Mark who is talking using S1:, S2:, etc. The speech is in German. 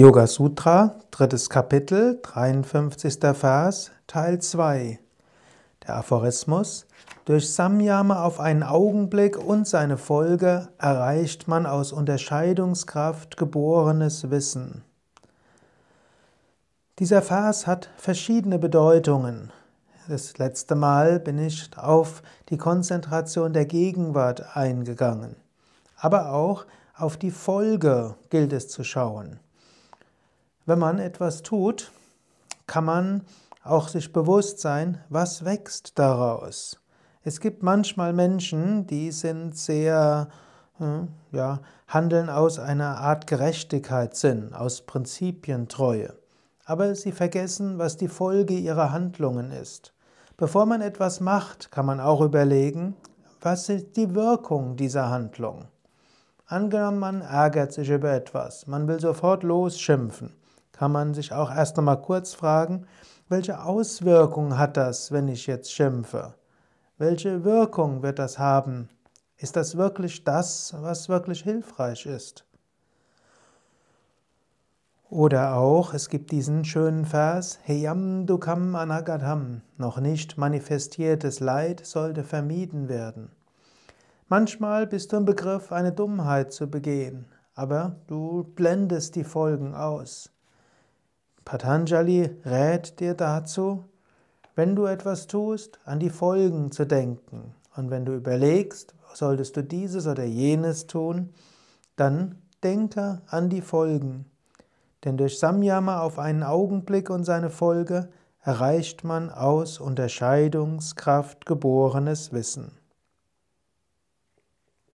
S1: Yoga Sutra, drittes Kapitel, 53. Vers, Teil 2. Der Aphorismus Durch Samyama auf einen Augenblick und seine Folge erreicht man aus Unterscheidungskraft geborenes Wissen. Dieser Vers hat verschiedene Bedeutungen. Das letzte Mal bin ich auf die Konzentration der Gegenwart eingegangen. Aber auch auf die Folge gilt es zu schauen. Wenn man etwas tut, kann man auch sich bewusst sein, was wächst daraus. Es gibt manchmal Menschen, die sind sehr, hm, ja, handeln aus einer Art Gerechtigkeitssinn, aus Prinzipientreue. Aber sie vergessen, was die Folge ihrer Handlungen ist. Bevor man etwas macht, kann man auch überlegen, was ist die Wirkung dieser Handlung. Angenommen, man ärgert sich über etwas, man will sofort losschimpfen kann man sich auch erst einmal kurz fragen, welche Auswirkungen hat das, wenn ich jetzt schimpfe? Welche Wirkung wird das haben? Ist das wirklich das, was wirklich hilfreich ist? Oder auch, es gibt diesen schönen Vers, Heyam dukam anagatam, noch nicht manifestiertes Leid sollte vermieden werden. Manchmal bist du im Begriff, eine Dummheit zu begehen, aber du blendest die Folgen aus. Patanjali rät dir dazu, wenn du etwas tust, an die Folgen zu denken. Und wenn du überlegst, solltest du dieses oder jenes tun, dann denke an die Folgen. Denn durch Samyama auf einen Augenblick und seine Folge erreicht man aus Unterscheidungskraft geborenes Wissen.